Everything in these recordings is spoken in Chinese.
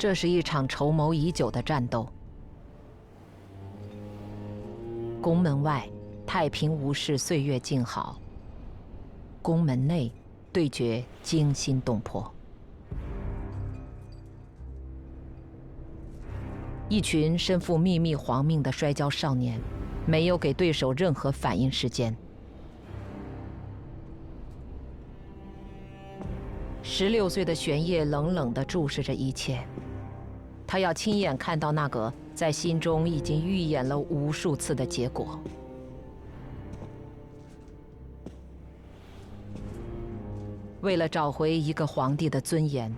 这是一场筹谋已久的战斗。宫门外，太平无事，岁月静好；宫门内，对决惊心动魄。一群身负秘密皇命的摔跤少年，没有给对手任何反应时间。十六岁的玄烨冷冷地注视着一切，他要亲眼看到那个在心中已经预演了无数次的结果。为了找回一个皇帝的尊严，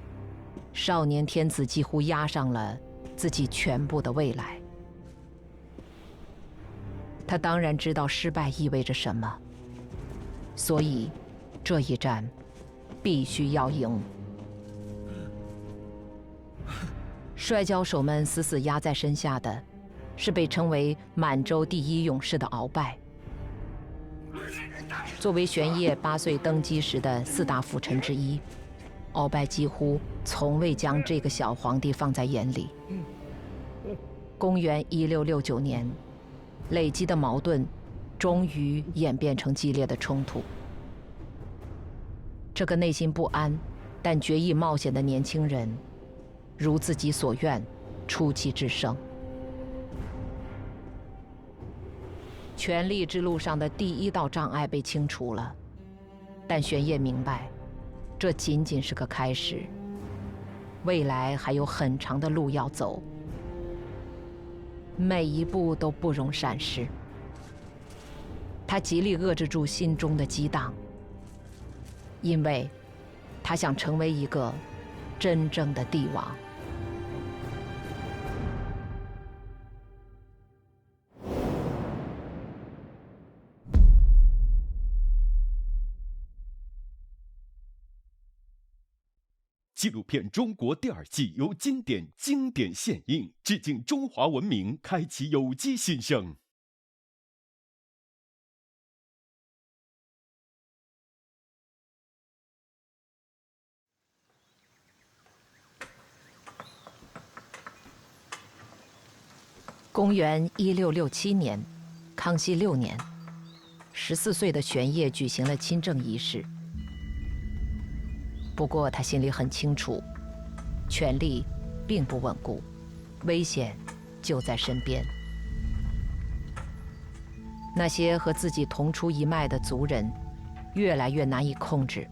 少年天子几乎押上了。自己全部的未来，他当然知道失败意味着什么，所以这一战必须要赢。摔跤手们死死压在身下的，是被称为满洲第一勇士的鳌拜。作为玄烨八岁登基时的四大辅臣之一。鳌拜几乎从未将这个小皇帝放在眼里。公元一六六九年，累积的矛盾终于演变成激烈的冲突。这个内心不安但决意冒险的年轻人，如自己所愿，出奇制胜。权力之路上的第一道障碍被清除了，但玄烨明白。这仅仅是个开始，未来还有很长的路要走，每一步都不容闪失。他极力遏制住心中的激荡，因为，他想成为一个真正的帝王。纪录片《中国》第二季由经典经典献映，致敬中华文明，开启有机新生。公元一六六七年，康熙六年，十四岁的玄烨举行了亲政仪式。不过他心里很清楚，权力并不稳固，危险就在身边。那些和自己同出一脉的族人，越来越难以控制，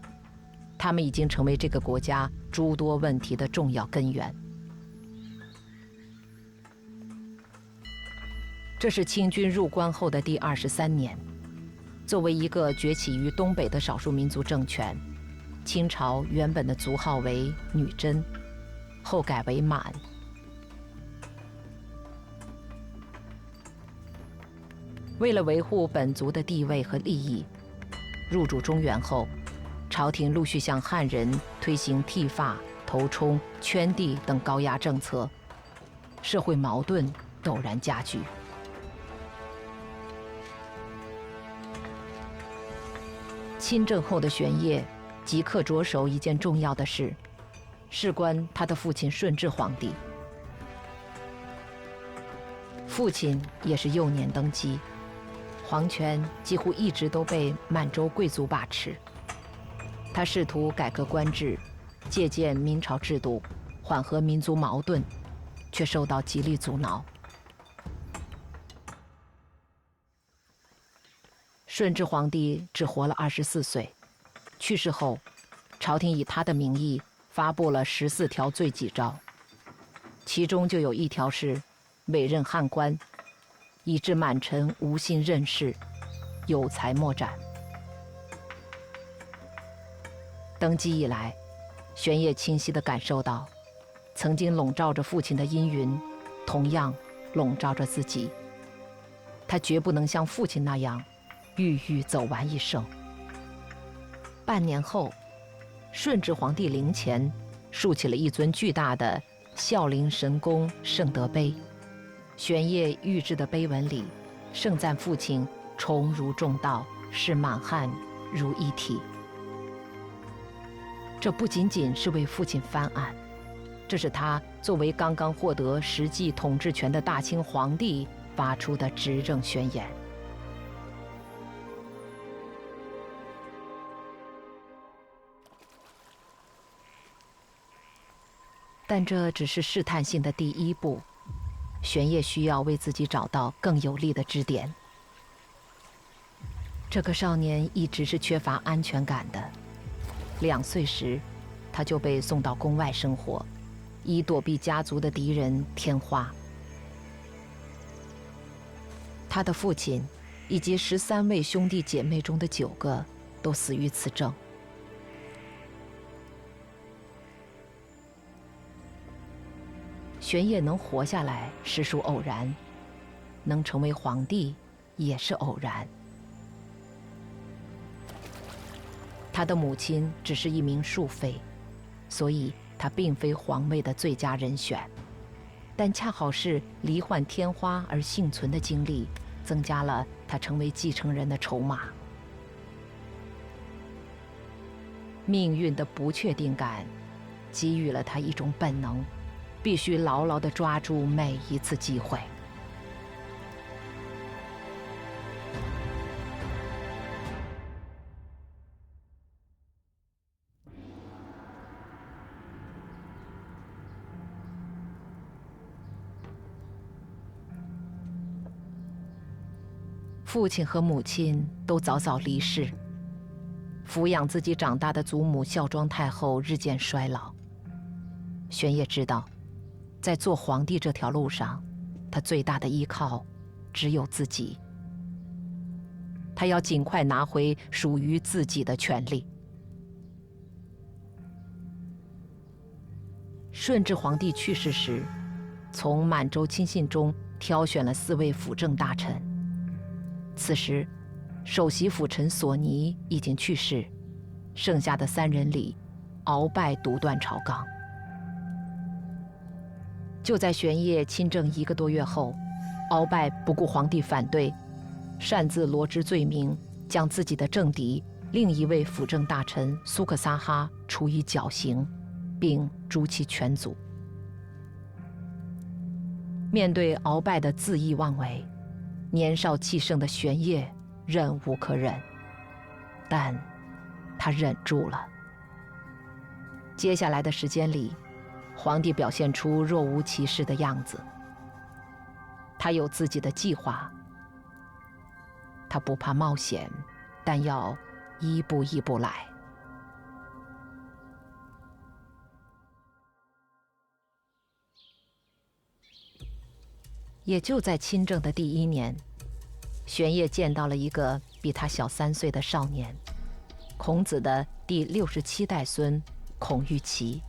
他们已经成为这个国家诸多问题的重要根源。这是清军入关后的第二十三年，作为一个崛起于东北的少数民族政权。清朝原本的族号为女真，后改为满。为了维护本族的地位和利益，入主中原后，朝廷陆续向汉人推行剃发、头冲、圈地等高压政策，社会矛盾陡然加剧。亲政后的玄烨。即刻着手一件重要的事，事关他的父亲顺治皇帝。父亲也是幼年登基，皇权几乎一直都被满洲贵族把持。他试图改革官制，借鉴明朝制度，缓和民族矛盾，却受到极力阻挠。顺治皇帝只活了二十四岁。去世后，朝廷以他的名义发布了十四条罪己诏，其中就有一条是委任汉官，以致满臣无心任事，有才莫展。登基以来，玄烨清晰地感受到，曾经笼罩着父亲的阴云，同样笼罩着自己。他绝不能像父亲那样，郁郁走完一生。半年后，顺治皇帝陵前竖起了一尊巨大的孝陵神功圣德碑。玄烨御制的碑文里，盛赞父亲崇儒重道，视满汉如一体。这不仅仅是为父亲翻案，这是他作为刚刚获得实际统治权的大清皇帝发出的执政宣言。但这只是试探性的第一步，玄烨需要为自己找到更有力的支点。这个少年一直是缺乏安全感的。两岁时，他就被送到宫外生活，以躲避家族的敌人天花。他的父亲以及十三位兄弟姐妹中的九个都死于此症。玄烨能活下来实属偶然，能成为皇帝也是偶然。他的母亲只是一名庶妃，所以他并非皇位的最佳人选。但恰好是罹患天花而幸存的经历，增加了他成为继承人的筹码。命运的不确定感，给予了他一种本能，必须牢牢的抓住每一次机会。父亲和母亲都早早离世，抚养自己长大的祖母孝庄太后日渐衰老。玄烨知道，在做皇帝这条路上，他最大的依靠只有自己。他要尽快拿回属于自己的权利。顺治皇帝去世时，从满洲亲信中挑选了四位辅政大臣。此时，首席辅臣索尼已经去世，剩下的三人里，鳌拜独断朝纲。就在玄烨亲政一个多月后，鳌拜不顾皇帝反对，擅自罗织罪名，将自己的政敌另一位辅政大臣苏克萨哈处以绞刑，并诛其全族。面对鳌拜的恣意妄为。年少气盛的玄烨忍无可忍，但他忍住了。接下来的时间里，皇帝表现出若无其事的样子。他有自己的计划，他不怕冒险，但要一步一步来。也就在亲政的第一年，玄烨见到了一个比他小三岁的少年，孔子的第六十七代孙孔玉琪。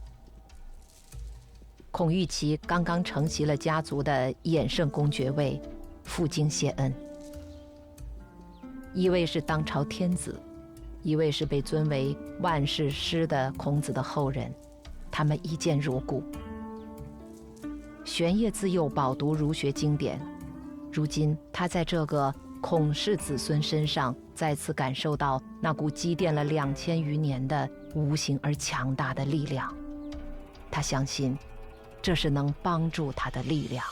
孔玉琪刚刚承袭了家族的衍圣公爵位，负荆谢恩。一位是当朝天子，一位是被尊为万世师的孔子的后人，他们一见如故。玄烨自幼饱读儒学经典，如今他在这个孔氏子孙身上再次感受到那股积淀了两千余年的无形而强大的力量。他相信，这是能帮助他的力量。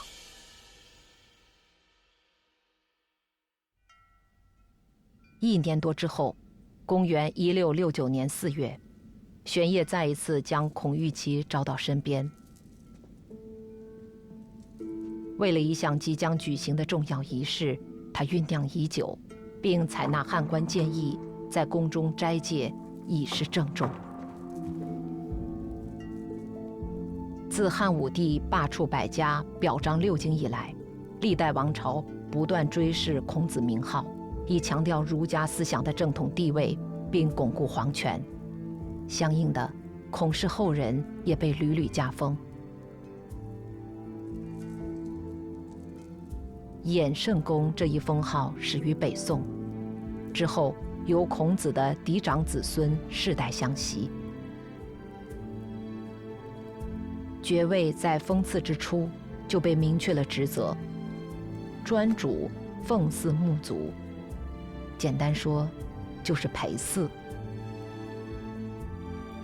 一年多之后，公元一六六九年四月，玄烨再一次将孔玉琪招到身边。为了一项即将举行的重要仪式，他酝酿已久，并采纳汉官建议，在宫中斋戒，以示郑重。自汉武帝罢黜百家、表彰六经以来，历代王朝不断追谥孔子名号，以强调儒家思想的正统地位，并巩固皇权。相应的，孔氏后人也被屡屡加封。衍圣公这一封号始于北宋，之后由孔子的嫡长子孙世代相袭。爵位在封赐之初就被明确了职责：专主奉祀墓族。简单说，就是陪祀。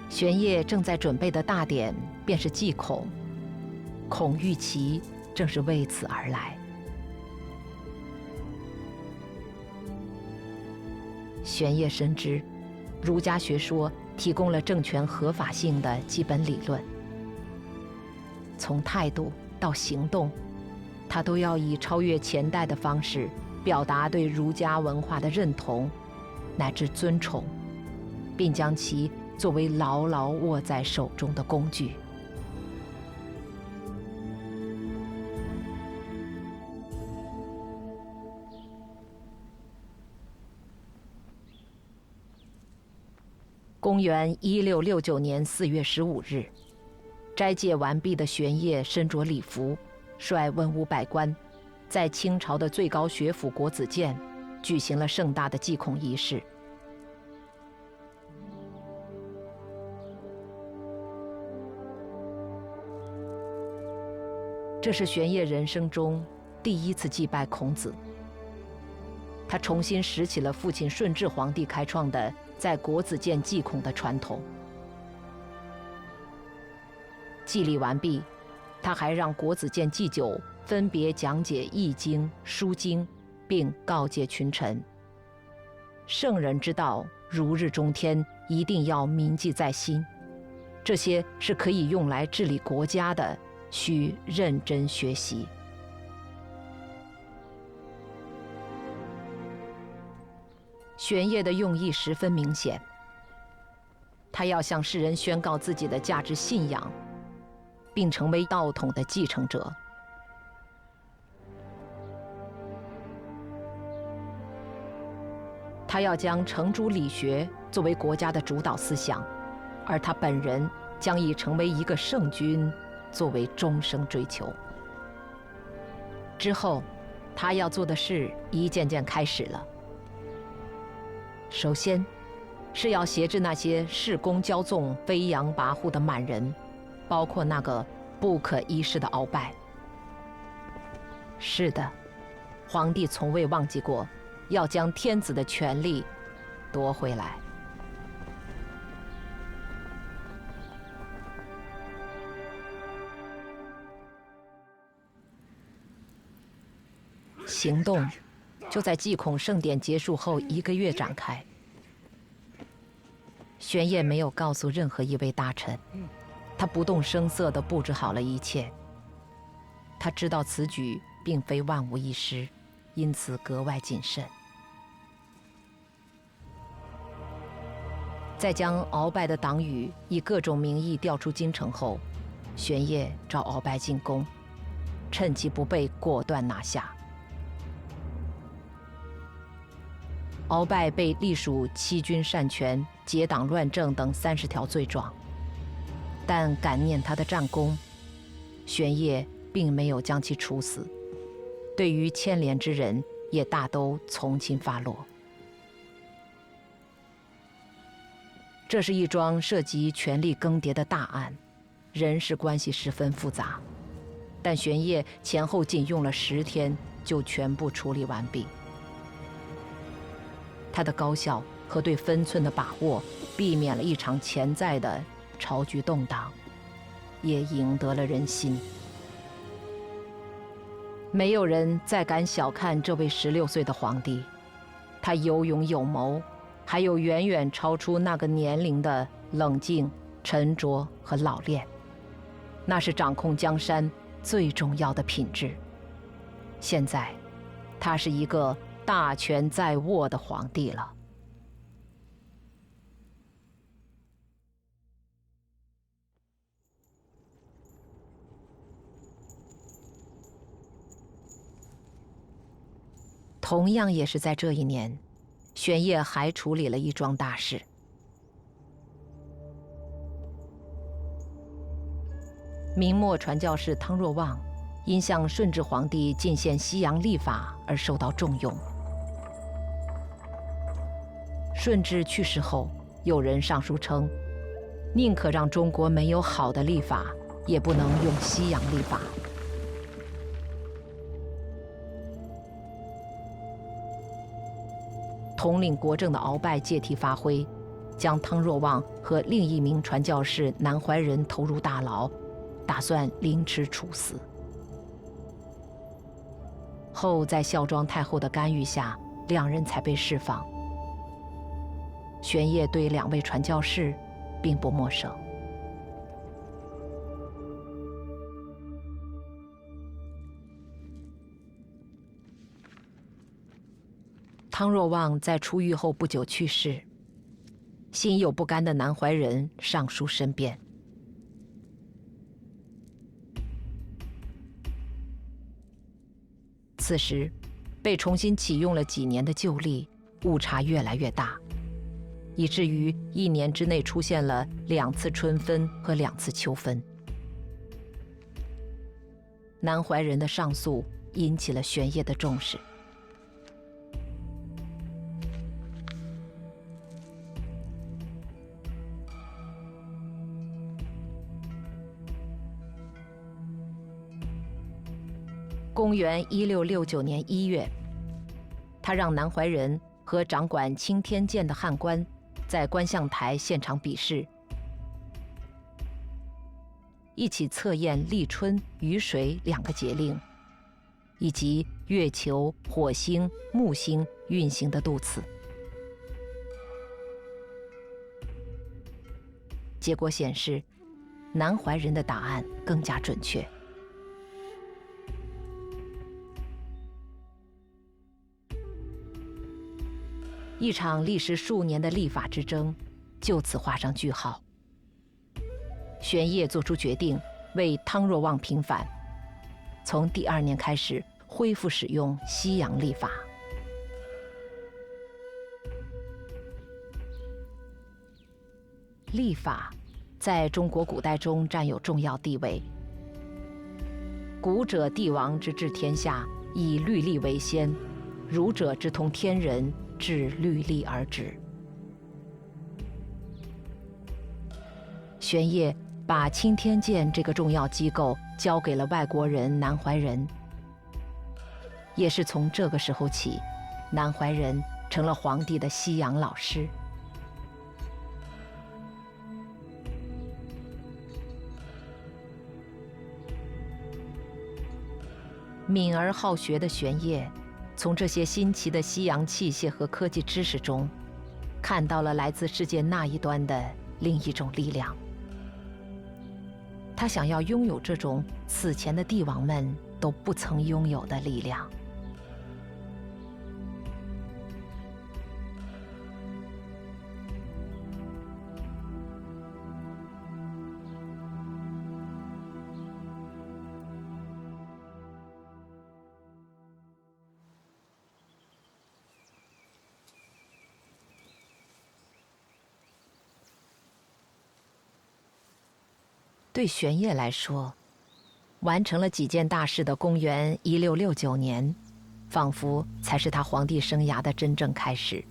玄烨正在准备的大典便是祭孔。孔玉琪正是为此而来。玄烨深知，儒家学说提供了政权合法性的基本理论，从态度到行动，他都要以超越前代的方式表达对儒家文化的认同，乃至尊崇，并将其作为牢牢握在手中的工具。公元一六六九年四月十五日，斋戒完毕的玄烨身着礼服，率文武百官，在清朝的最高学府国子监举行了盛大的祭孔仪式。这是玄烨人生中第一次祭拜孔子。他重新拾起了父亲顺治皇帝开创的。在国子监祭孔的传统，祭礼完毕，他还让国子监祭酒分别讲解《易经》《书经》，并告诫群臣：圣人之道，如日中天，一定要铭记在心。这些是可以用来治理国家的，需认真学习。玄烨的用意十分明显，他要向世人宣告自己的价值信仰，并成为道统的继承者。他要将程朱理学作为国家的主导思想，而他本人将以成为一个圣君作为终生追求。之后，他要做的事一件件开始了。首先，是要挟制那些恃功骄纵、飞扬跋扈的满人，包括那个不可一世的鳌拜。是的，皇帝从未忘记过，要将天子的权力夺回来。行动。就在祭孔盛典结束后一个月展开。玄烨没有告诉任何一位大臣，他不动声色地布置好了一切。他知道此举并非万无一失，因此格外谨慎。在将鳌拜的党羽以各种名义调出京城后，玄烨召鳌拜进宫，趁其不备，果断拿下。鳌拜被隶属欺君擅权、结党乱政等三十条罪状，但感念他的战功，玄烨并没有将其处死，对于牵连之人也大都从轻发落。这是一桩涉及权力更迭的大案，人事关系十分复杂，但玄烨前后仅用了十天就全部处理完毕。他的高效和对分寸的把握，避免了一场潜在的朝局动荡，也赢得了人心。没有人再敢小看这位十六岁的皇帝，他有勇有谋，还有远远超出那个年龄的冷静、沉着和老练，那是掌控江山最重要的品质。现在，他是一个。大权在握的皇帝了。同样也是在这一年，玄烨还处理了一桩大事。明末传教士汤若望，因向顺治皇帝进献西洋历法而受到重用。顺治去世后，有人上书称：“宁可让中国没有好的历法，也不能用西洋历法。”统领国政的鳌拜借题发挥，将汤若望和另一名传教士南怀仁投入大牢，打算凌迟处死。后在孝庄太后的干预下，两人才被释放。玄烨对两位传教士并不陌生。汤若望在出狱后不久去世，心有不甘的南怀仁上书申辩。此时，被重新启用了几年的旧历误差越来越大，以至于一年之内出现了两次春分和两次秋分。南怀仁的上诉引起了玄烨的重视。公元一六六九年一月，他让南怀仁和掌管青天剑的汉官，在观象台现场比试，一起测验立春、雨水两个节令，以及月球、火星、木星运行的度次。结果显示，南怀仁的答案更加准确。一场历时数年的立法之争，就此画上句号。玄烨做出决定，为汤若望平反，从第二年开始恢复使用西洋历法。历法在中国古代中占有重要地位。古者帝王之治天下，以律例为先；儒者之通天人。至律例而止。玄烨把青天剑这个重要机构交给了外国人南怀仁，也是从这个时候起，南怀仁成了皇帝的西洋老师。敏而好学的玄烨。从这些新奇的西洋器械和科技知识中，看到了来自世界那一端的另一种力量。他想要拥有这种此前的帝王们都不曾拥有的力量。对玄烨来说，完成了几件大事的公元一六六九年，仿佛才是他皇帝生涯的真正开始。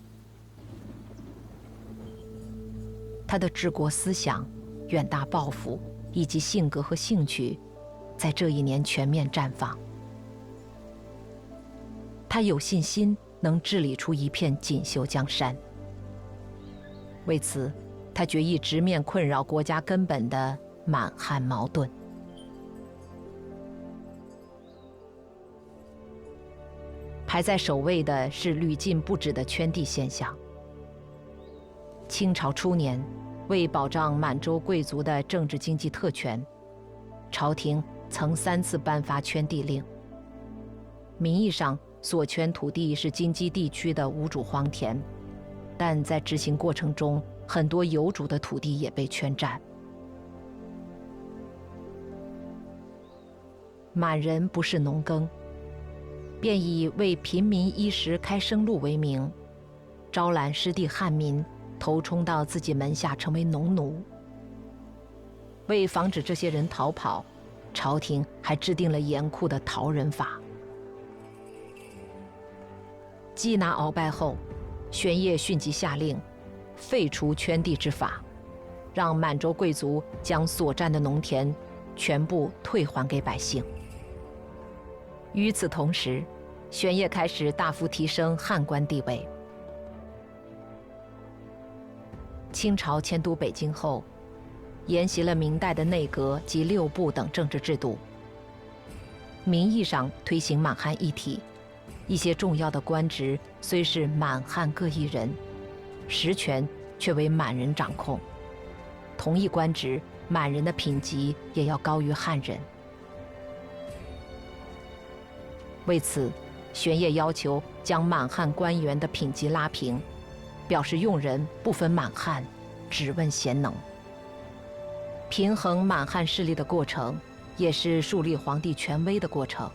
他的治国思想、远大抱负以及性格和兴趣，在这一年全面绽放。他有信心能治理出一片锦绣江山。为此，他决意直面困扰国家根本的。满汉矛盾，排在首位的是屡禁不止的圈地现象。清朝初年，为保障满洲贵族的政治经济特权，朝廷曾三次颁发圈地令。名义上所圈土地是京畿地区的无主荒田，但在执行过程中，很多有主的土地也被圈占。满人不是农耕，便以为平民衣食开生路为名，招揽失地汉民，投充到自己门下成为农奴。为防止这些人逃跑，朝廷还制定了严酷的逃人法。缉拿鳌拜后，玄烨迅即下令，废除圈地之法，让满洲贵族将所占的农田全部退还给百姓。与此同时，玄烨开始大幅提升汉官地位。清朝迁都北京后，沿袭了明代的内阁及六部等政治制度，名义上推行满汉一体，一些重要的官职虽是满汉各一人，实权却为满人掌控。同一官职，满人的品级也要高于汉人。为此，玄烨要求将满汉官员的品级拉平，表示用人不分满汉，只问贤能。平衡满汉势力的过程，也是树立皇帝权威的过程。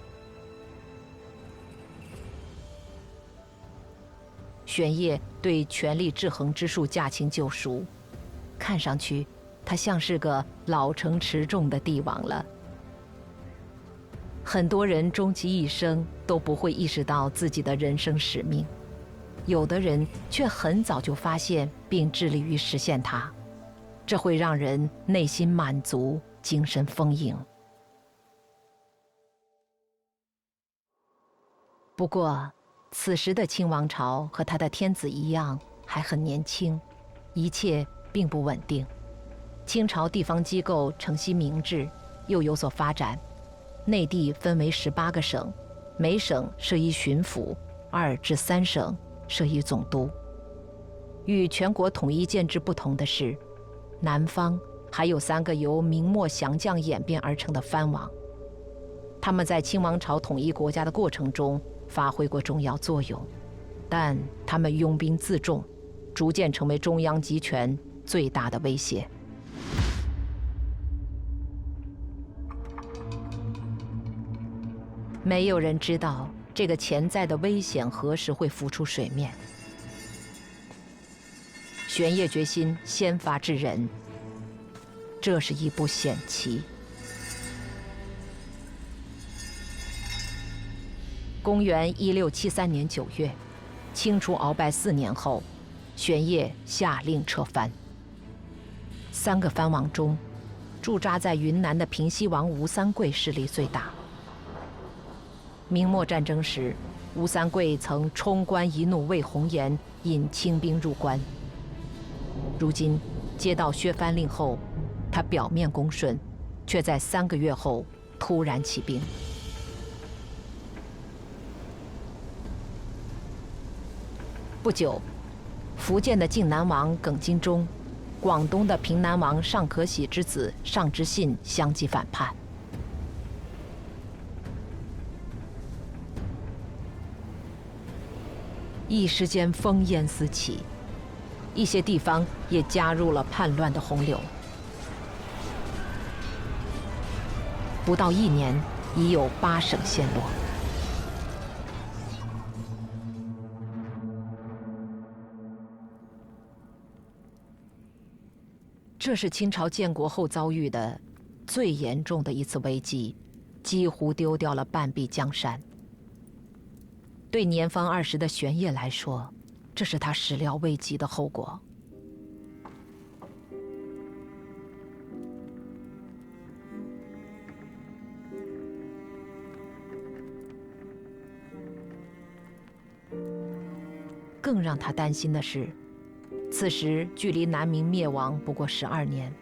玄烨对权力制衡之术驾轻就熟，看上去，他像是个老成持重的帝王了。很多人终其一生都不会意识到自己的人生使命，有的人却很早就发现并致力于实现它，这会让人内心满足，精神丰盈。不过，此时的清王朝和他的天子一样，还很年轻，一切并不稳定。清朝地方机构承袭明制，又有所发展。内地分为十八个省，每省设一巡抚，二至三省设一总督。与全国统一建制不同的是，南方还有三个由明末降将演变而成的藩王。他们在清王朝统一国家的过程中发挥过重要作用，但他们拥兵自重，逐渐成为中央集权最大的威胁。没有人知道这个潜在的危险何时会浮出水面。玄烨决心先发制人，这是一步险棋。公元一六七三年九月，清除鳌拜四年后，玄烨下令撤藩。三个藩王中，驻扎在云南的平西王吴三桂势力最大。明末战争时，吴三桂曾冲冠一怒为红颜，引清兵入关。如今接到削藩令后，他表面恭顺，却在三个月后突然起兵。不久，福建的靖南王耿精忠，广东的平南王尚可喜之子尚之信相继反叛。一时间烽烟四起，一些地方也加入了叛乱的洪流。不到一年，已有八省陷落。这是清朝建国后遭遇的最严重的一次危机，几乎丢掉了半壁江山。对年方二十的玄烨来说，这是他始料未及的后果。更让他担心的是，此时距离南明灭亡不过十二年，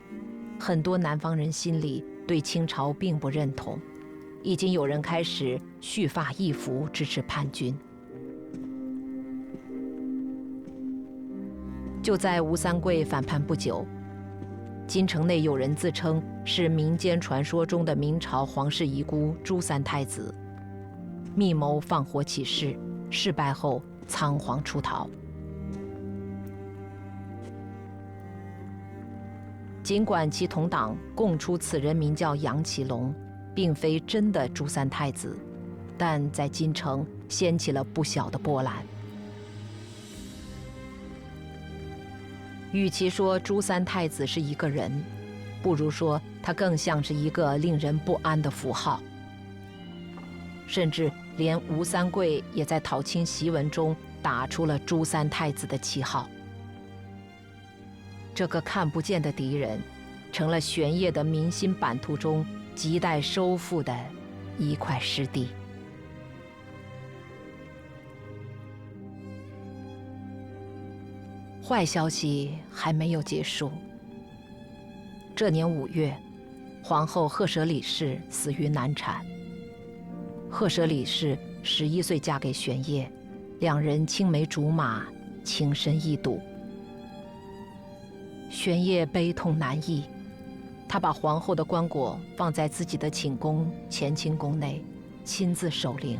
很多南方人心里对清朝并不认同。已经有人开始蓄发易服支持叛军。就在吴三桂反叛不久，京城内有人自称是民间传说中的明朝皇室遗孤朱三太子，密谋放火起事，失败后仓皇出逃。尽管其同党供出此人名叫杨启龙。并非真的朱三太子，但在京城掀起了不小的波澜。与其说朱三太子是一个人，不如说他更像是一个令人不安的符号。甚至连吴三桂也在讨清檄文中打出了朱三太子的旗号。这个看不见的敌人，成了玄烨的民心版图中。亟待收复的一块湿地。坏消息还没有结束。这年五月，皇后赫舍里氏死于难产。赫舍里氏十一岁嫁给玄烨，两人青梅竹马，情深意笃。玄烨悲痛难抑，他把皇后的棺椁放在自己的寝宫乾清宫内，亲自守灵。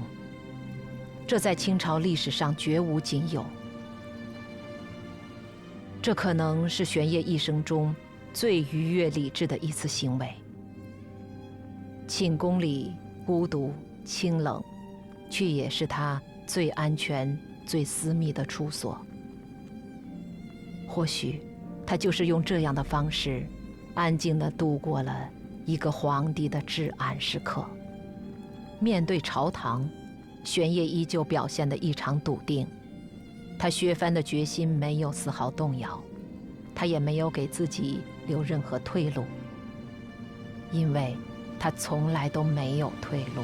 这在清朝历史上绝无仅有。这可能是玄烨一生中最愉悦理智的一次行为。寝宫里孤独清冷，却也是他最安全、最私密的处所。或许，他就是用这样的方式，安静地度过了一个皇帝的至暗时刻。面对朝堂，玄烨依旧表现得异常笃定。他削藩的决心没有丝毫动摇，他也没有给自己留任何退路，因为他从来都没有退路。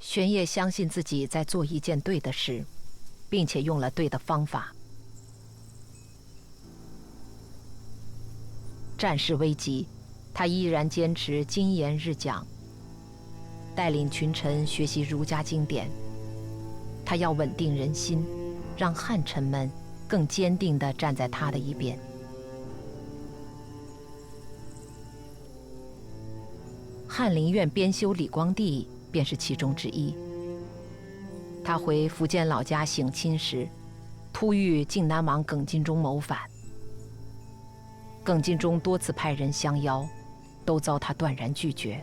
玄烨相信自己在做一件对的事，并且用了对的方法。战事危急，他依然坚持精研日讲。带领群臣学习儒家经典，他要稳定人心，让汉臣们更坚定地站在他的一边。翰林院编修李光地便是其中之一。他回福建老家省亲时，突遇靖南王耿精忠谋反。耿精忠多次派人相邀，都遭他断然拒绝。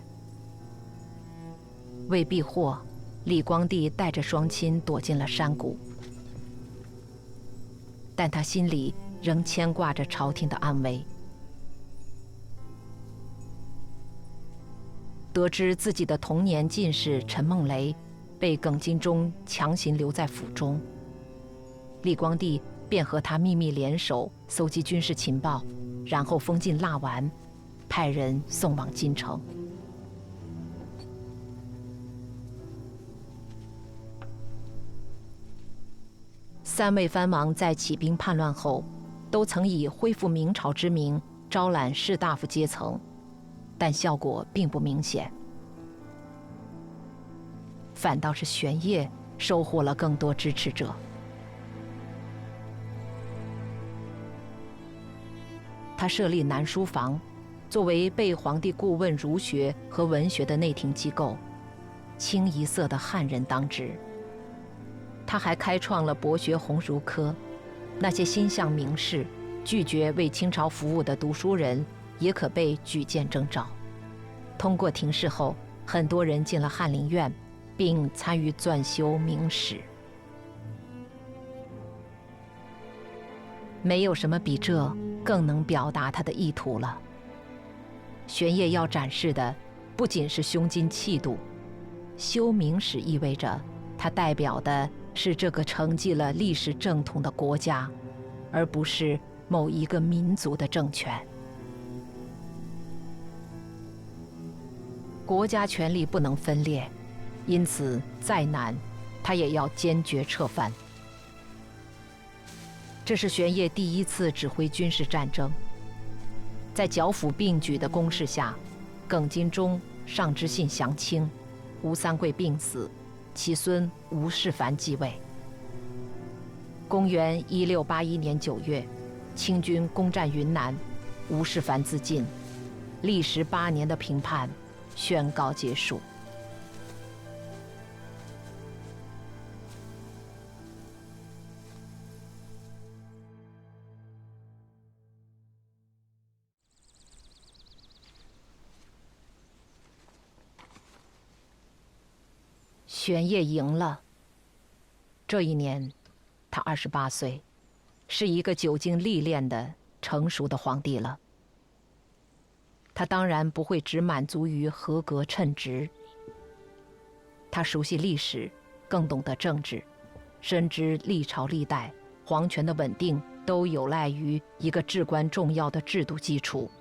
为避祸，李光地带着双亲躲进了山谷，但他心里仍牵挂着朝廷的安危。得知自己的童年进士陈梦雷被耿精忠强行留在府中，李光地便和他秘密联手搜集军事情报，然后封进蜡丸，派人送往京城。三位藩王在起兵叛乱后，都曾以恢复明朝之名招揽士大夫阶层，但效果并不明显。反倒是玄烨收获了更多支持者。他设立南书房，作为被皇帝顾问儒学和文学的内廷机构，清一色的汉人当值。他还开创了博学鸿儒科，那些心向名士、拒绝为清朝服务的读书人，也可被举荐征召。通过廷试后，很多人进了翰林院，并参与撰修明史。没有什么比这更能表达他的意图了。玄烨要展示的，不仅是胸襟气度，修明史意味着他代表的。是这个承继了历史正统的国家，而不是某一个民族的政权。国家权力不能分裂，因此再难，他也要坚决撤藩。这是玄烨第一次指挥军事战争。在剿抚并举的攻势下，耿精忠、尚知信降清，吴三桂病死。其孙吴世蕃继位。公元一六八一年九月，清军攻占云南，吴世蕃自尽，历时八年的平叛宣告结束。玄烨赢了。这一年，他二十八岁，是一个久经历练的成熟的皇帝了。他当然不会只满足于合格称职。他熟悉历史，更懂得政治，深知历朝历代皇权的稳定都有赖于一个至关重要的制度基础，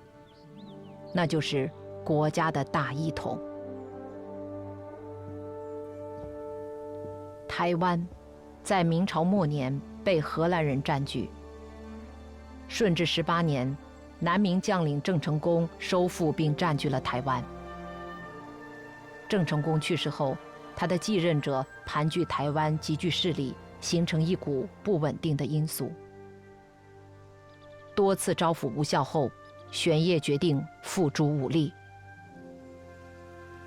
那就是国家的大一统。台湾，在明朝末年被荷兰人占据。顺治十八年，南明将领郑成功收复并占据了台湾。郑成功去世后，他的继任者盘踞台湾，集聚势力，形成一股不稳定的因素。多次招抚无效后，玄烨决定付诸武力。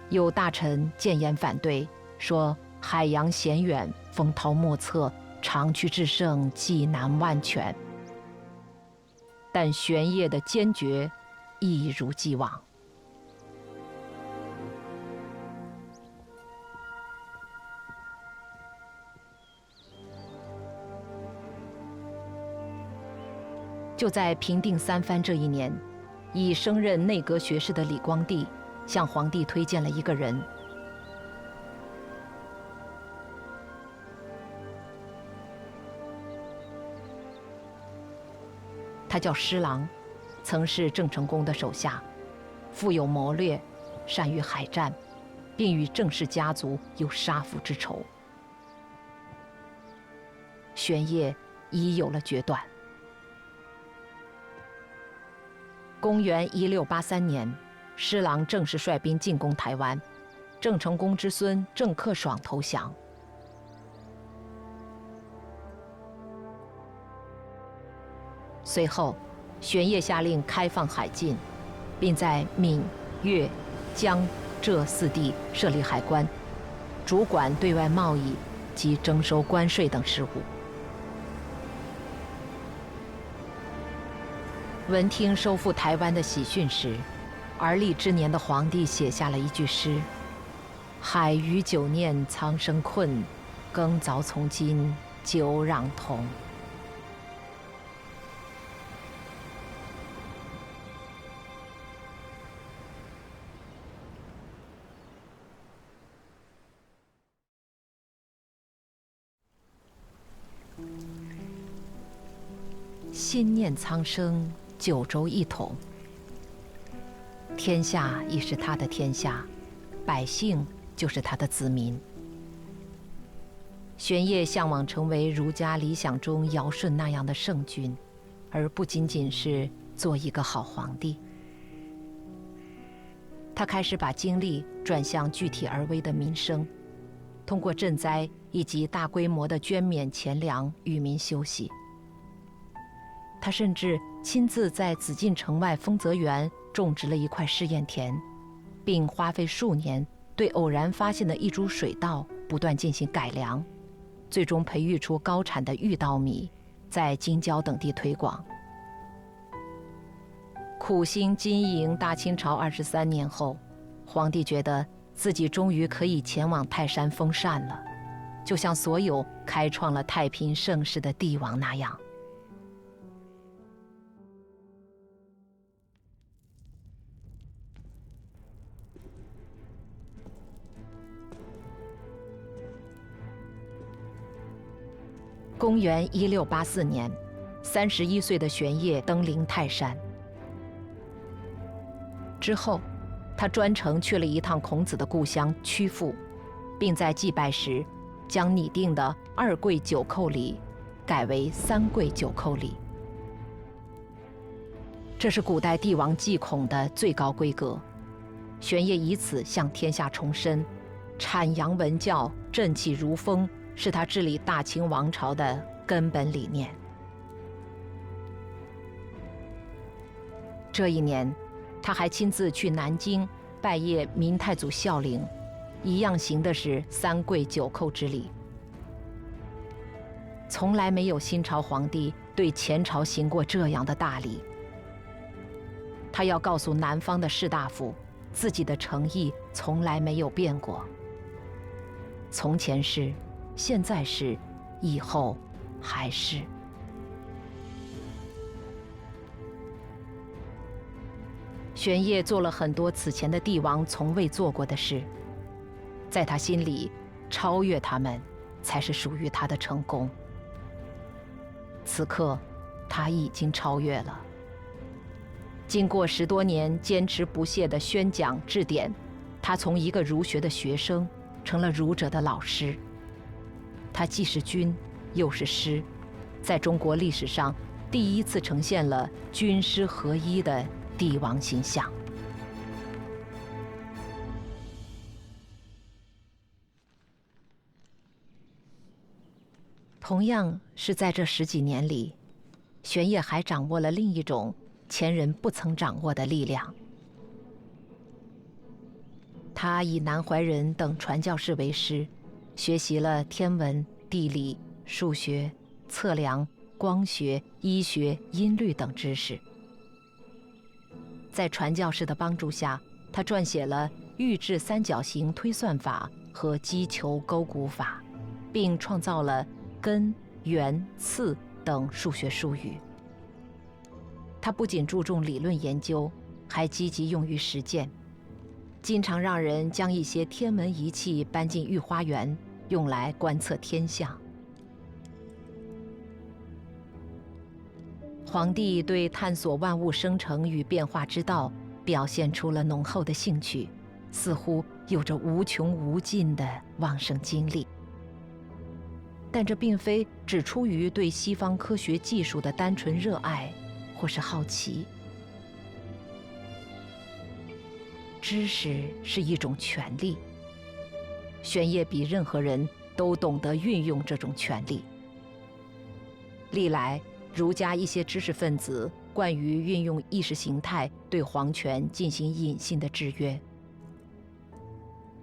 有大臣谏言反对，说海洋险远，风涛莫测，长驱制胜，计难万全。但玄烨的坚决一如既往。就在平定三藩这一年，已升任内阁学士的李光地向皇帝推荐了一个人。他叫施琅，曾是郑成功的手下，富有谋略，善于海战，并与郑氏家族有杀父之仇。玄烨已有了决断。公元一六八三年，施琅正式率兵进攻台湾，郑成功之孙郑克爽投降。随后，玄烨下令开放海禁，并在闽、粤、江、浙四地设立海关，主管对外贸易及征收关税等事务。闻听收复台湾的喜讯时，而立之年的皇帝写下了一句诗：“海鱼久念苍生困，耕凿从今久壤同。”心念苍生。九州一统，天下已是他的天下，百姓就是他的子民。玄烨向往成为儒家理想中尧舜那样的圣君，而不仅仅是做一个好皇帝。他开始把精力转向具体而微的民生，通过赈灾以及大规模的捐免钱粮与民休息。他甚至亲自在紫禁城外丰泽园种植了一块试验田，并花费数年对偶然发现的一株水稻不断进行改良，最终培育出高产的玉稻米，在京郊等地推广。苦心经营大清朝二十三年后，皇帝觉得自己终于可以前往泰山封禅了，就像所有开创了太平盛世的帝王那样。公元一六八四年，三十一岁的玄烨登临泰山。之后，他专程去了一趟孔子的故乡曲阜，并在祭拜时，将拟定的二跪九叩礼改为三跪九叩礼。这是古代帝王祭孔的最高规格。玄烨以此向天下重申，阐扬文教，振气如风。是他治理大清王朝的根本理念。这一年，他还亲自去南京拜谒明太祖孝陵，一样行的是三跪九叩之礼。从来没有新朝皇帝对前朝行过这样的大礼。他要告诉南方的士大夫，自己的诚意从来没有变过。从前是。现在是，以后还是。玄烨做了很多此前的帝王从未做过的事，在他心里，超越他们，才是属于他的成功。此刻，他已经超越了。经过十多年坚持不懈的宣讲治典，他从一个儒学的学生，成了儒者的老师。他既是君，又是师，在中国历史上第一次呈现了军师合一的帝王形象。同样是在这十几年里，玄烨还掌握了另一种前人不曾掌握的力量。他以南怀仁等传教士为师，学习了天文、地理、数学、测量、光学、医学、音律等知识。在传教士的帮助下，他撰写了预制三角形推算法和击球勾股法，并创造了。根、圆、次等数学术语。他不仅注重理论研究，还积极用于实践，经常让人将一些天文仪器搬进御花园，用来观测天象。皇帝对探索万物生成与变化之道表现出了浓厚的兴趣，似乎有着无穷无尽的旺盛精力。但这并非只出于对西方科学技术的单纯热爱，或是好奇。知识是一种权利，玄烨比任何人都懂得运用这种权利。历来儒家一些知识分子惯于运用意识形态对皇权进行隐性的制约，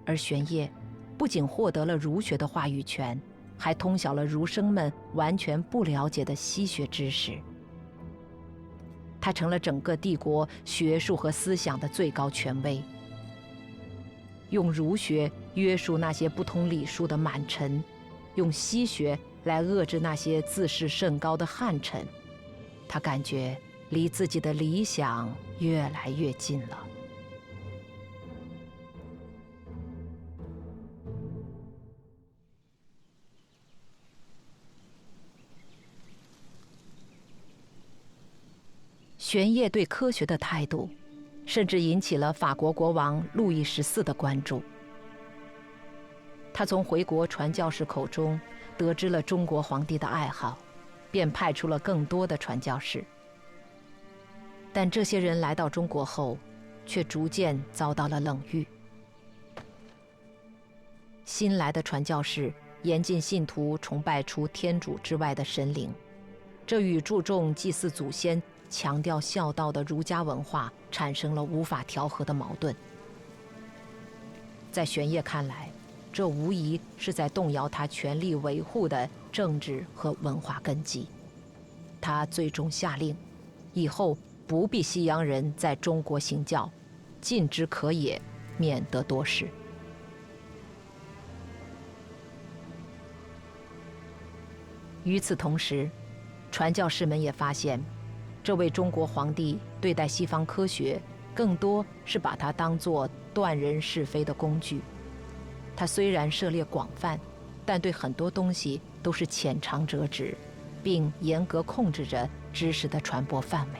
而玄烨不仅获得了儒学的话语权。还通晓了儒生们完全不了解的西学知识，他成了整个帝国学术和思想的最高权威。用儒学约束那些不通礼数的满臣，用西学来遏制那些自视甚高的汉臣，他感觉离自己的理想越来越近了。玄烨对科学的态度，甚至引起了法国国王路易十四的关注。他从回国传教士口中得知了中国皇帝的爱好，便派出了更多的传教士。但这些人来到中国后，却逐渐遭到了冷遇。新来的传教士严禁信徒崇拜除天主之外的神灵，这与注重祭祀祖先。强调孝道的儒家文化产生了无法调和的矛盾。在玄烨看来，这无疑是在动摇他全力维护的政治和文化根基。他最终下令，以后不必西洋人在中国行教，禁之可也，免得多事。与此同时，传教士们也发现。这位中国皇帝对待西方科学，更多是把它当作断人是非的工具。他虽然涉猎广泛，但对很多东西都是浅尝辄止，并严格控制着知识的传播范围。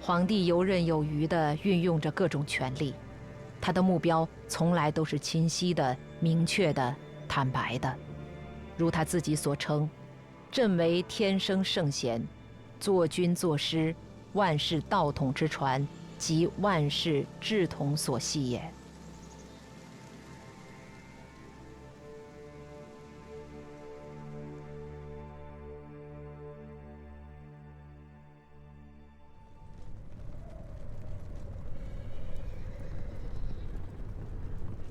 皇帝游刃有余地运用着各种权力，他的目标从来都是清晰的、明确的、坦白的，如他自己所称。朕为天生圣贤，作君作师，万世道统之传，即万世志统所系也。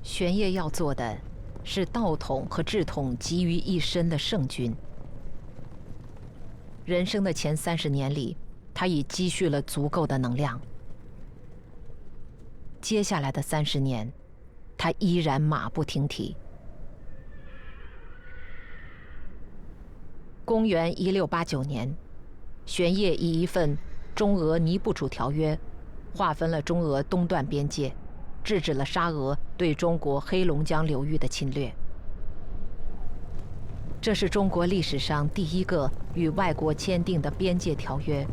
玄烨要做的，是道统和志统集于一身的圣君。人生的前三十年里，他已积蓄了足够的能量。接下来的三十年，他依然马不停蹄。公元一六八九年，玄烨以一份《中俄尼布楚条约》，划分了中俄东段边界，制止了沙俄对中国黑龙江流域的侵略。这是中国历史上第一个与外国签订的边界条约，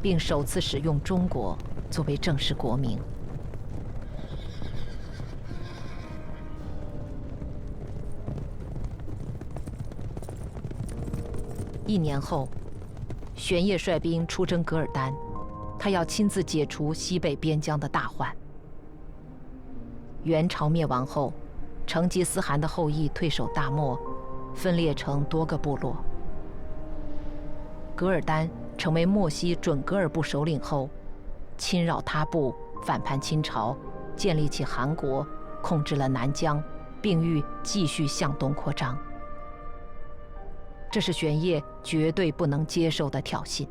并首次使用中国作为正式国名。一年后，玄烨率兵出征噶尔丹，他要亲自解除西北边疆的大患。元朝灭亡后，成吉思汗的后裔退守大漠，分裂成多个部落。噶尔丹成为漠西准噶尔部首领后，侵扰他部，反叛清朝，建立起汗国，控制了南疆，并欲继续向东扩张。这是玄烨绝对不能接受的挑衅。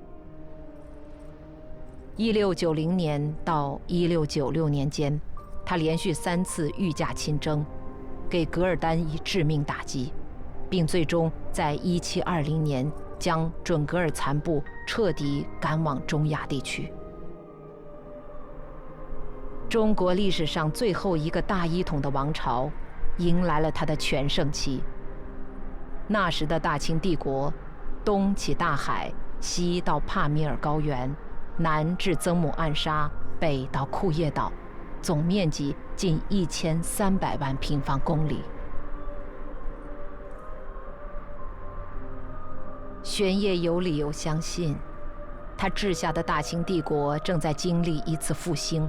一六九零年到一六九六年间，他连续三次御驾亲征，给噶尔丹以致命打击，并最终在一七二零年。将准噶尔残部彻底赶往中亚地区。中国历史上最后一个大一统的王朝，迎来了它的全盛期。那时的大清帝国，东起大海，西到帕米尔高原，南至曾母暗沙，北到库页岛，总面积近一千三百万平方公里。玄烨有理由相信，他治下的大清帝国正在经历一次复兴。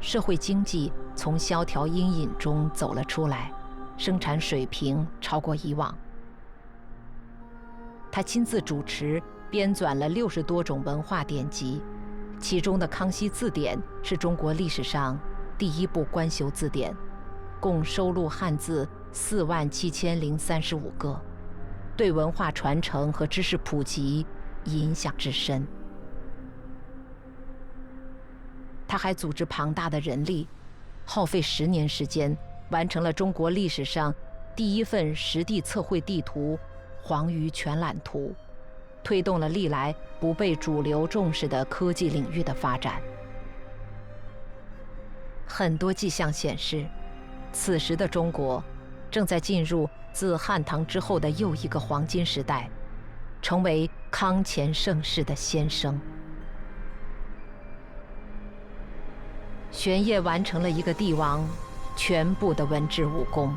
社会经济从萧条阴影中走了出来，生产水平超过以往。他亲自主持编纂了六十多种文化典籍，其中的《康熙字典》是中国历史上第一部官修字典，共收录汉字四万七千零三十五个。对文化传承和知识普及影响之深。他还组织庞大的人力，耗费十年时间，完成了中国历史上第一份实地测绘地图《黄鱼全览图》，推动了历来不被主流重视的科技领域的发展。很多迹象显示，此时的中国正在进入。自汉唐之后的又一个黄金时代，成为康乾盛世的先声。玄烨完成了一个帝王全部的文治武功，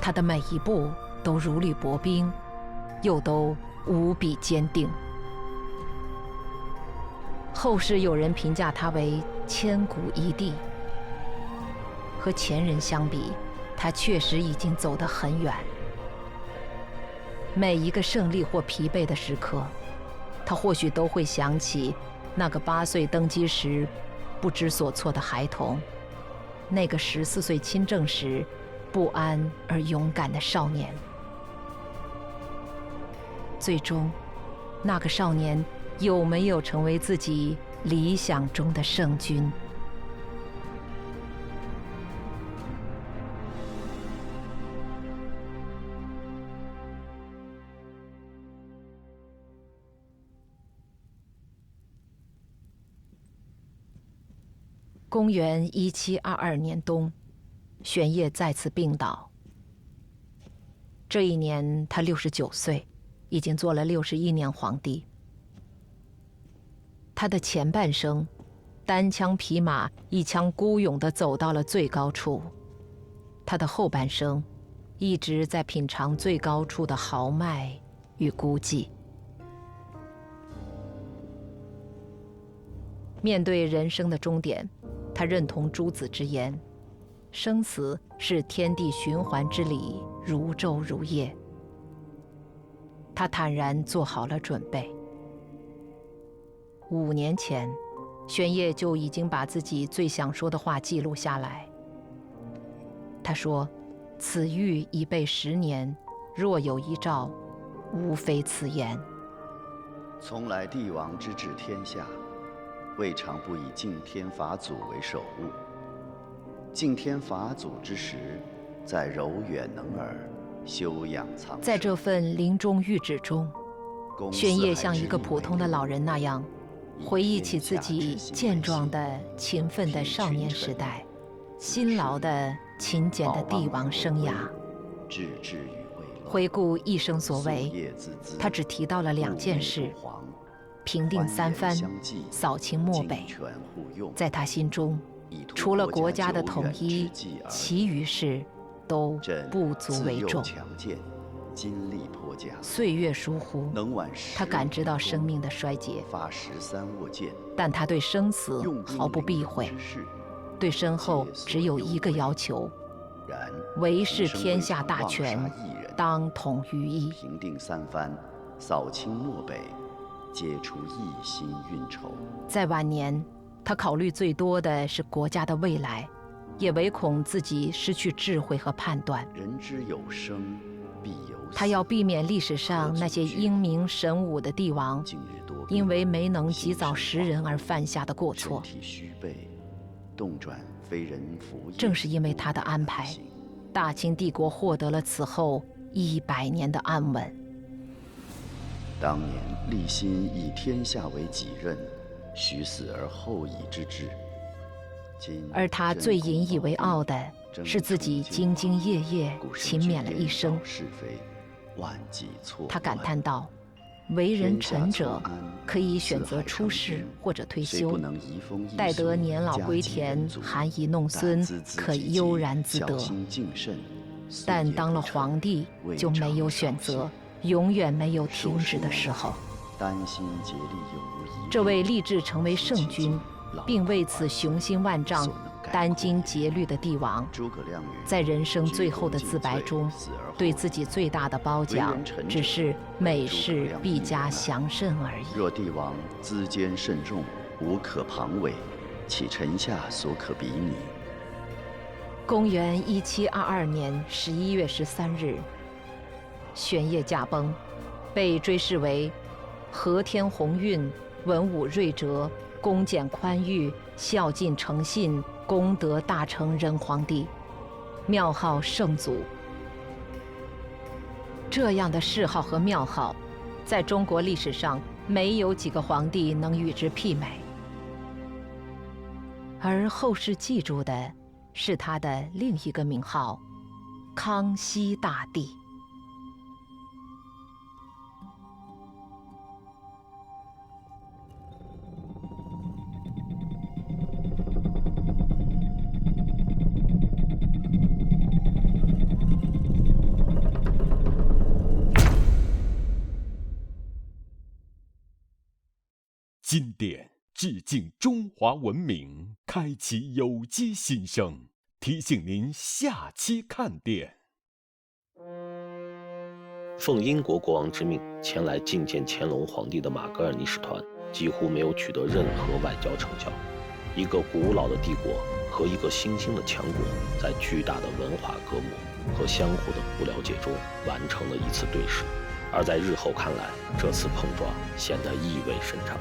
他的每一步都如履薄冰，又都无比坚定。后世有人评价他为千古一帝，和前人相比。他确实已经走得很远。每一个胜利或疲惫的时刻，他或许都会想起那个八岁登基时不知所措的孩童，那个十四岁亲政时不安而勇敢的少年。最终，那个少年有没有成为自己理想中的圣君？公元一七二二年冬，玄烨再次病倒。这一年他六十九岁，已经做了六十一年皇帝。他的前半生，单枪匹马、一腔孤勇地走到了最高处；他的后半生，一直在品尝最高处的豪迈与孤寂。面对人生的终点。他认同诸子之言，生死是天地循环之理，如昼如夜。他坦然做好了准备。五年前，玄烨就已经把自己最想说的话记录下来。他说：“此玉已备十年，若有一诏，无非此言。”从来帝王之治天下。未尝不以敬天法祖为首务。敬天法祖之时，在柔远能尔，修养藏在这份临终谕旨中，玄烨像一个普通的老人那样，回忆起自己健壮的、勤奋的少年时代，辛劳的、勤俭的帝王生涯。回顾一生所为，他只提到了两件事。平定三藩，扫清漠北，在他心中，除了国家的统一，其余事都不足为重。金力颇佳，岁月疏忽，他感知到生命的衰竭，发十三握剑，但他对生死毫不避讳对身后只有一个要求：唯是天下大权当统于一。平定三藩，扫清漠北，皆出一心运筹。在晚年，他考虑最多的是国家的未来，也唯恐自己失去智慧和判断。人之有生，必有死。他要避免历史上那些英明神武的帝王因为没能及早识人而犯下的过错。身体虚惫，动转非人服正是因为他的安排大清帝国获得了此后一百年的安稳。当年立心以天下为己任，许死而后已之志。今而他最引以为傲的是自己兢兢业业、勤勉了一生。他感叹道：“为人臣者可以选择出世或者退休。待得年老归田含饴弄孙可悠然自得。但当了皇帝就没有选择，永远没有停止的时候。担心竭力有无这位立志成为圣君，并为此雄心万丈、殚精竭虑的帝王，在人生最后的自白中对自己最大的褒奖只是每事必加详慎而已。若帝王资坚慎重，无可旁伪，岂臣下所可比拟？公元一七二二年十一月十三日，玄烨驾崩，被追谥为和天鸿运、文武睿哲、恭俭宽裕、孝敬诚信、功德大成仁皇帝，庙号圣祖。这样的谥号和庙号，在中国历史上没有几个皇帝能与之媲美。而后世记住的是他的另一个名号——康熙大帝。经典致敬中华文明，开启有机新生。提醒您下期看点。奉英国国王之命前来觐见乾隆皇帝的马格尔尼使团，几乎没有取得任何外交成效。一个古老的帝国和一个新兴的强国，在巨大的文化隔膜和相互的不了解中，完成了一次对视。而在日后看来，这次碰撞显得意味深长。